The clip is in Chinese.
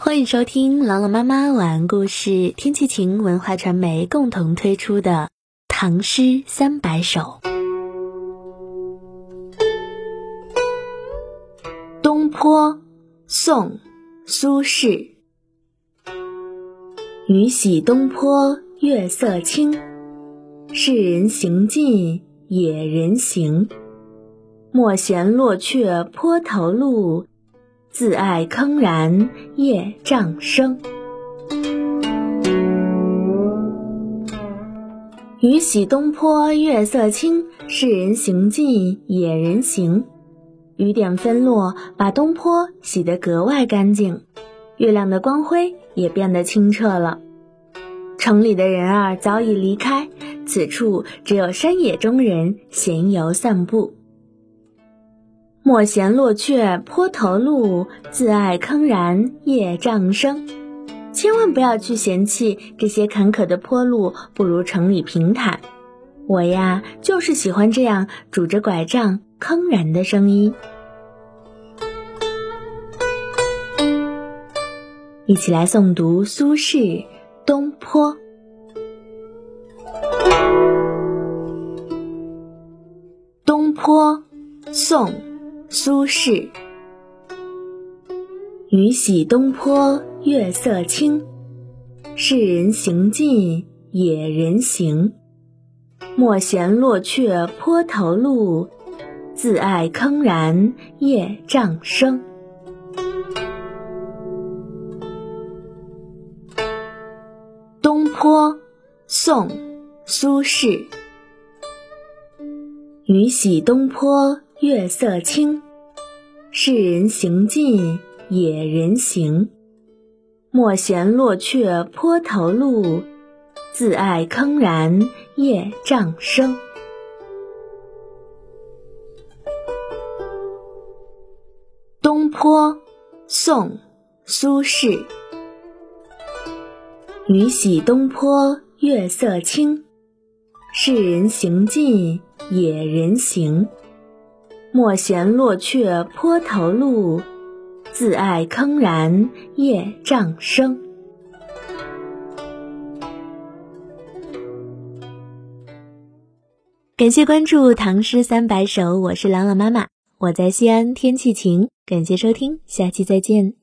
欢迎收听朗朗妈妈晚安故事，天气晴文化传媒共同推出的《唐诗三百首》。东坡，宋·苏轼。雨洗东坡月色清，世人行尽野人行。莫嫌落却坡头路。自爱铿然夜障声。雨洗东坡月色清，世人行尽野人行。雨点纷落，把东坡洗得格外干净，月亮的光辉也变得清澈了。城里的人儿早已离开，此处只有山野中人闲游散步。莫嫌落却坡头路，自爱铿然夜障声。千万不要去嫌弃这些坎坷的坡路不如城里平坦。我呀，就是喜欢这样拄着拐杖铿然的声音。一起来诵读苏轼《东坡》。东坡，宋。苏轼，雨洗东坡月色清，世人行尽野人行。莫嫌落却坡头路，自爱铿然夜障声。东坡，宋，苏轼。雨洗东坡。月色清，世人行尽野人行。莫嫌落却坡头路，自爱铿然夜障声。东坡，宋·苏轼。雨洗东坡月色清，世人行尽野人行。莫嫌落雀坡头路，自爱铿然夜障生。感谢关注《唐诗三百首》，我是朗朗妈妈，我在西安，天气晴。感谢收听，下期再见。